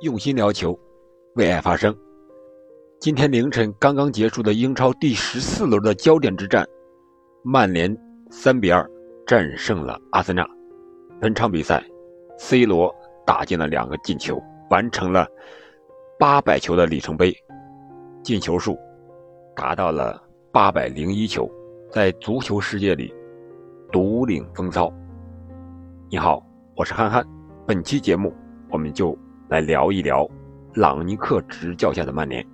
用心聊球，为爱发声。今天凌晨刚刚结束的英超第十四轮的焦点之战，曼联三比二战胜了阿森纳。本场比赛，C 罗打进了两个进球，完成了八百球的里程碑，进球数达到了八百零一球，在足球世界里独领风骚。你好，我是憨憨，本期节目我们就。来聊一聊朗尼克执教下的曼联。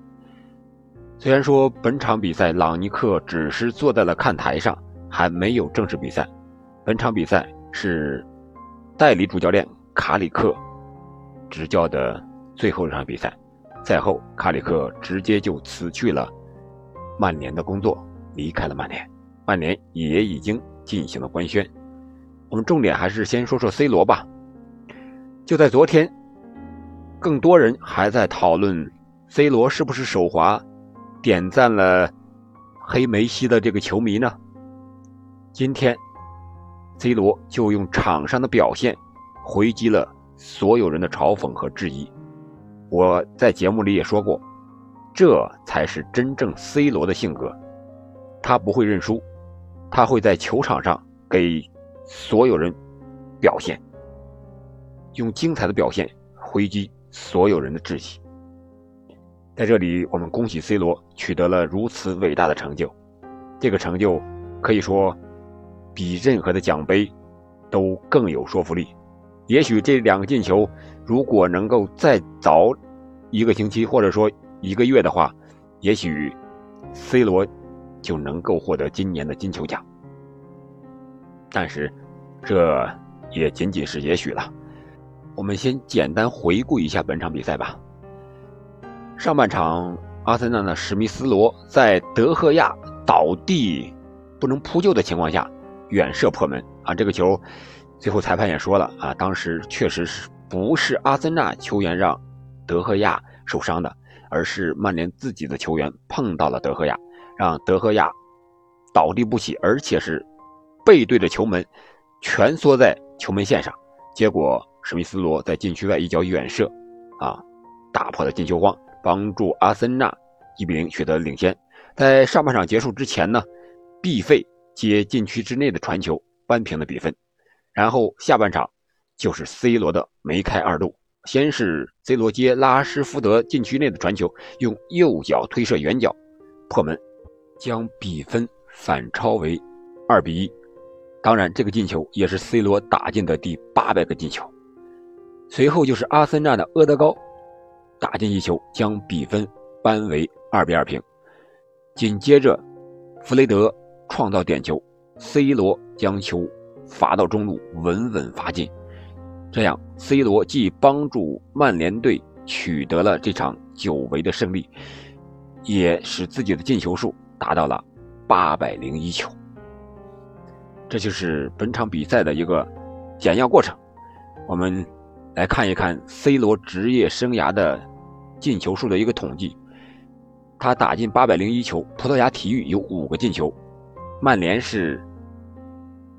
虽然说本场比赛朗尼克只是坐在了看台上，还没有正式比赛。本场比赛是代理主教练卡里克执教的最后一场比赛。赛后，卡里克直接就辞去了曼联的工作，离开了曼联。曼联也已经进行了官宣。我们重点还是先说说 C 罗吧。就在昨天。更多人还在讨论，C 罗是不是手滑，点赞了黑梅西的这个球迷呢？今天，C 罗就用场上的表现回击了所有人的嘲讽和质疑。我在节目里也说过，这才是真正 C 罗的性格，他不会认输，他会在球场上给所有人表现，用精彩的表现回击。所有人的志气。在这里，我们恭喜 C 罗取得了如此伟大的成就。这个成就可以说比任何的奖杯都更有说服力。也许这两个进球，如果能够再早一个星期或者说一个月的话，也许 C 罗就能够获得今年的金球奖。但是，这也仅仅是也许了。我们先简单回顾一下本场比赛吧。上半场，阿森纳的史密斯罗在德赫亚倒地不能扑救的情况下远射破门啊！这个球，最后裁判也说了啊，当时确实是不是阿森纳球员让德赫亚受伤的，而是曼联自己的球员碰到了德赫亚，让德赫亚倒地不起，而且是背对着球门，蜷缩在球门线上，结果。史密斯罗在禁区外一脚远射，啊，打破了进球荒，帮助阿森纳一比零取得领先。在上半场结束之前呢，毕费接禁区之内的传球扳平了比分。然后下半场就是 C 罗的梅开二度，先是 C 罗接拉什福德禁区内的传球，用右脚推射远角破门，将比分反超为二比一。当然，这个进球也是 C 罗打进的第八百个进球。随后就是阿森纳的阿德高打进一球，将比分扳为二比二平。紧接着，弗雷德创造点球，C 罗将球罚到中路，稳稳罚进。这样，C 罗既帮助曼联队取得了这场久违的胜利，也使自己的进球数达到了八百零一球。这就是本场比赛的一个简要过程。我们。来看一看 C 罗职业生涯的进球数的一个统计，他打进八百零一球。葡萄牙体育有五个进球，曼联是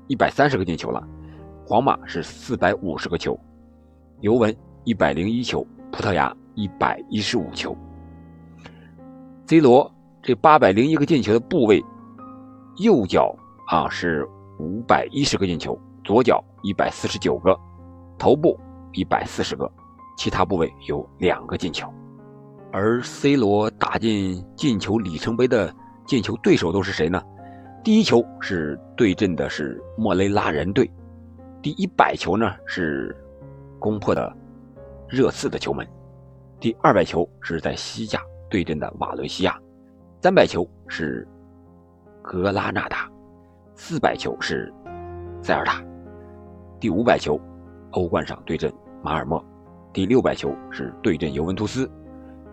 一百三十个进球了，皇马是四百五十个球，尤文一百零一球，葡萄牙一百一十五球。C 罗这八百零一个进球的部位，右脚啊是五百一十个进球，左脚一百四十九个，头部。一百四十个，其他部位有两个进球，而 C 罗打进进球里程碑的进球对手都是谁呢？第一球是对阵的是莫雷拉人队，第一百球呢是攻破的热刺的球门，第二百球是在西甲对阵的瓦伦西亚，三百球是格拉纳达，四百球是塞尔达，第五百球欧冠上对阵。马尔默，第六百球是对阵尤文图斯，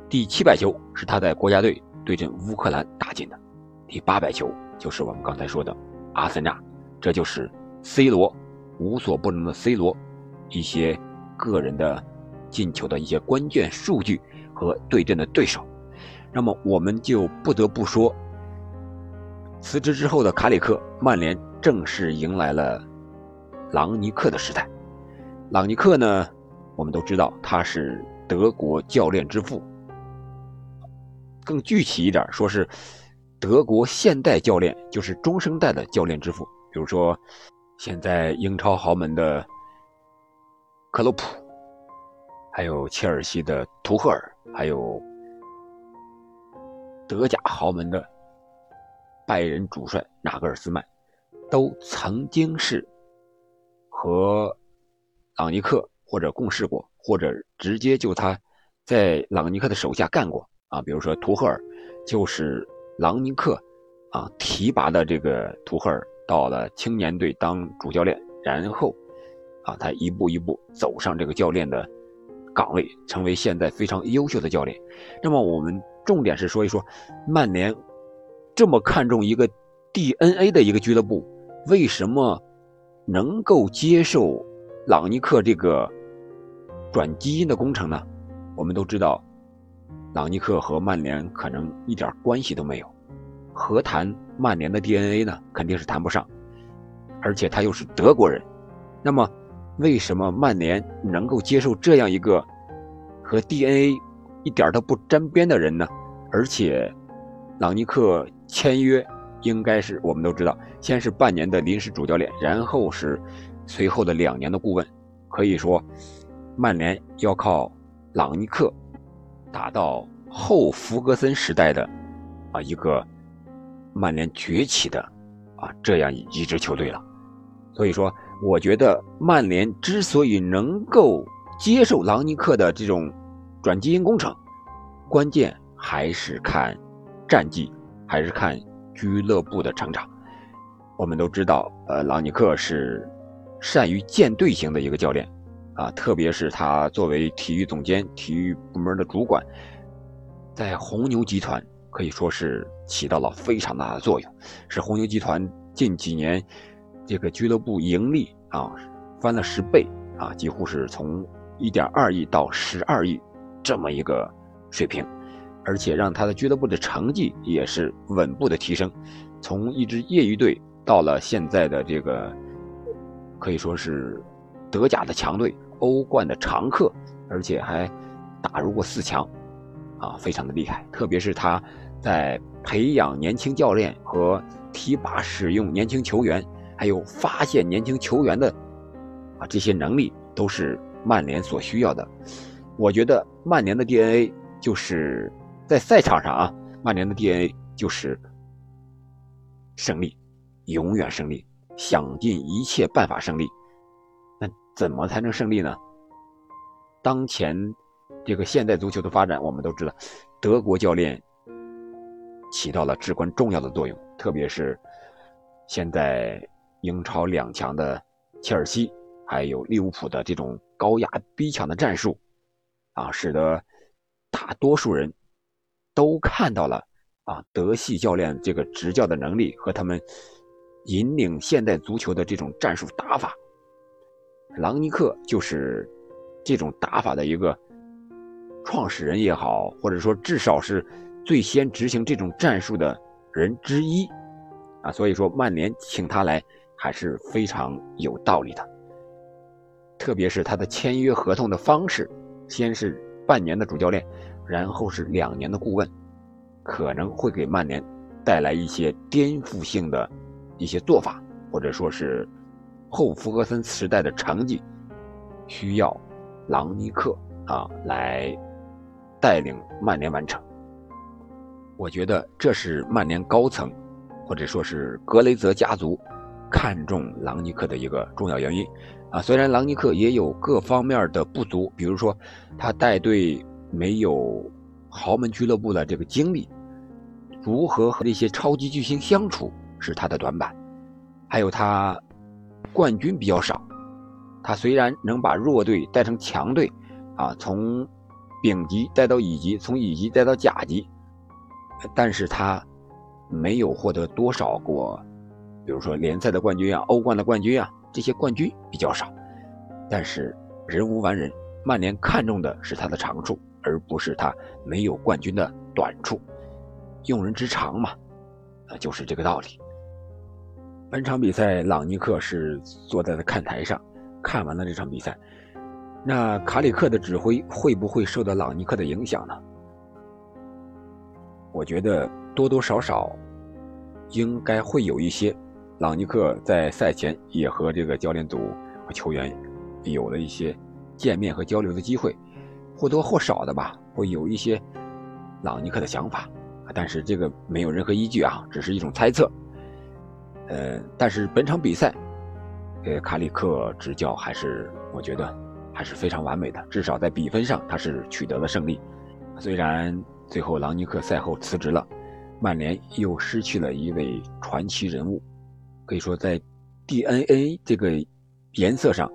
第七百球是他在国家队对阵乌克兰打进的，第八百球就是我们刚才说的阿森纳，这就是 C 罗无所不能的 C 罗一些个人的进球的一些关键数据和对阵的对手。那么我们就不得不说，辞职之后的卡里克，曼联正式迎来了朗尼克的时代。朗尼克呢？我们都知道他是德国教练之父。更具体一点，说是德国现代教练，就是中生代的教练之父。比如说，现在英超豪门的克洛普，还有切尔西的图赫尔，还有德甲豪门的拜仁主帅纳格尔斯曼，都曾经是和朗尼克或者共事过，或者直接就他在朗尼克的手下干过。啊，比如说图赫尔，就是朗尼克啊提拔的这个图赫尔到了青年队当主教练，然后啊他一步一步走上这个教练的岗位，成为现在非常优秀的教练。那么我们重点是说一说曼联这么看重一个 DNA 的一个俱乐部，为什么能够接受朗尼克这个转基因的工程呢？我们都知道。朗尼克和曼联可能一点关系都没有，何谈曼联的 DNA 呢？肯定是谈不上，而且他又是德国人，那么为什么曼联能够接受这样一个和 DNA 一点都不沾边的人呢？而且，朗尼克签约应该是我们都知道，先是半年的临时主教练，然后是随后的两年的顾问，可以说，曼联要靠朗尼克。达到后弗格森时代的啊一个曼联崛起的啊这样一支球队了，所以说我觉得曼联之所以能够接受朗尼克的这种转基因工程，关键还是看战绩，还是看俱乐部的成长。我们都知道，呃，朗尼克是善于建队型的一个教练。啊，特别是他作为体育总监、体育部门的主管，在红牛集团可以说是起到了非常大的作用，是红牛集团近几年这个俱乐部盈利啊翻了十倍啊，几乎是从一点二亿到十二亿这么一个水平，而且让他的俱乐部的成绩也是稳步的提升，从一支业余队到了现在的这个可以说是德甲的强队。欧冠的常客，而且还打入过四强，啊，非常的厉害。特别是他在培养年轻教练和提拔使用年轻球员，还有发现年轻球员的啊这些能力，都是曼联所需要的。我觉得曼联的 DNA 就是在赛场上啊，曼联的 DNA 就是胜利，永远胜利，想尽一切办法胜利。那怎么才能胜利呢？当前这个现代足球的发展，我们都知道，德国教练起到了至关重要的作用。特别是现在英超两强的切尔西，还有利物浦的这种高压逼抢的战术，啊，使得大多数人都看到了啊，德系教练这个执教的能力和他们引领现代足球的这种战术打法。朗尼克就是这种打法的一个创始人也好，或者说至少是最先执行这种战术的人之一啊，所以说曼联请他来还是非常有道理的。特别是他的签约合同的方式，先是半年的主教练，然后是两年的顾问，可能会给曼联带来一些颠覆性的一些做法，或者说是。后弗格森时代的成绩，需要朗尼克啊来带领曼联完成。我觉得这是曼联高层或者说是格雷泽家族看中朗尼克的一个重要原因啊。虽然朗尼克也有各方面的不足，比如说他带队没有豪门俱乐部的这个经历，如何和这些超级巨星相处是他的短板，还有他。冠军比较少，他虽然能把弱队带成强队，啊，从丙级带到乙级，从乙级带到甲级，但是他没有获得多少过，比如说联赛的冠军啊、欧冠的冠军啊，这些冠军比较少。但是人无完人，曼联看重的是他的长处，而不是他没有冠军的短处。用人之长嘛，啊，就是这个道理。本场比赛，朗尼克是坐在了看台上，看完了这场比赛，那卡里克的指挥会不会受到朗尼克的影响呢？我觉得多多少少应该会有一些。朗尼克在赛前也和这个教练组和球员有了一些见面和交流的机会，或多或少的吧，会有一些朗尼克的想法，但是这个没有任何依据啊，只是一种猜测。呃，但是本场比赛，呃，卡里克执教还是我觉得还是非常完美的，至少在比分上他是取得了胜利。虽然最后朗尼克赛后辞职了，曼联又失去了一位传奇人物。可以说，在 DNA 这个颜色上，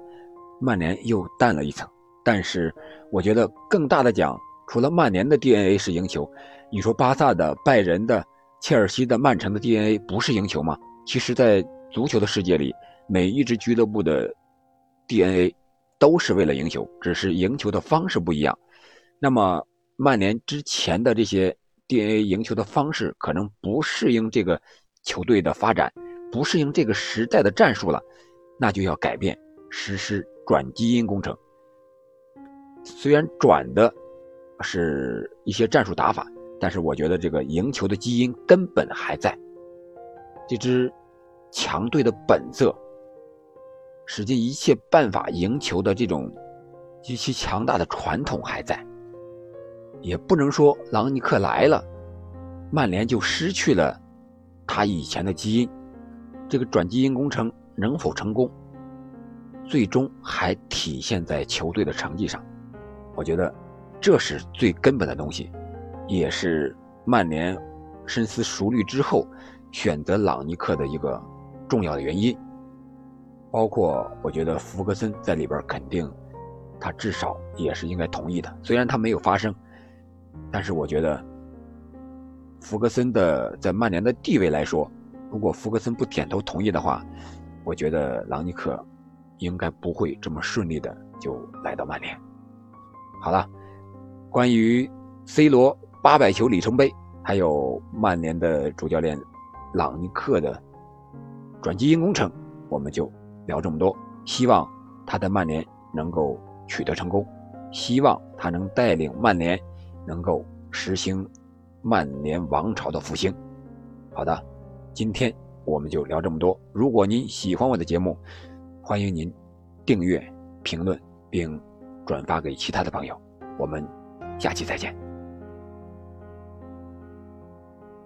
曼联又淡了一层。但是，我觉得更大的奖，除了曼联的 DNA 是赢球，你说巴萨的、拜仁的、切尔西的、曼城的 DNA 不是赢球吗？其实，在足球的世界里，每一支俱乐部的 DNA 都是为了赢球，只是赢球的方式不一样。那么，曼联之前的这些 DNA 赢球的方式，可能不适应这个球队的发展。不适应这个时代的战术了，那就要改变，实施转基因工程。虽然转的是一些战术打法，但是我觉得这个赢球的基因根本还在。这支强队的本色，使尽一切办法赢球的这种极其强大的传统还在。也不能说朗尼克来了，曼联就失去了他以前的基因。这个转基因工程能否成功，最终还体现在球队的成绩上。我觉得这是最根本的东西，也是曼联深思熟虑之后选择朗尼克的一个重要的原因。包括我觉得福格森在里边肯定，他至少也是应该同意的。虽然他没有发声，但是我觉得福格森的在曼联的地位来说。如果福格森不点头同意的话，我觉得朗尼克应该不会这么顺利的就来到曼联。好了，关于 C 罗八百球里程碑，还有曼联的主教练朗尼克的转基因工程，我们就聊这么多。希望他在曼联能够取得成功，希望他能带领曼联能够实行曼联王朝的复兴。好的。今天我们就聊这么多。如果您喜欢我的节目，欢迎您订阅、评论并转发给其他的朋友。我们下期再见。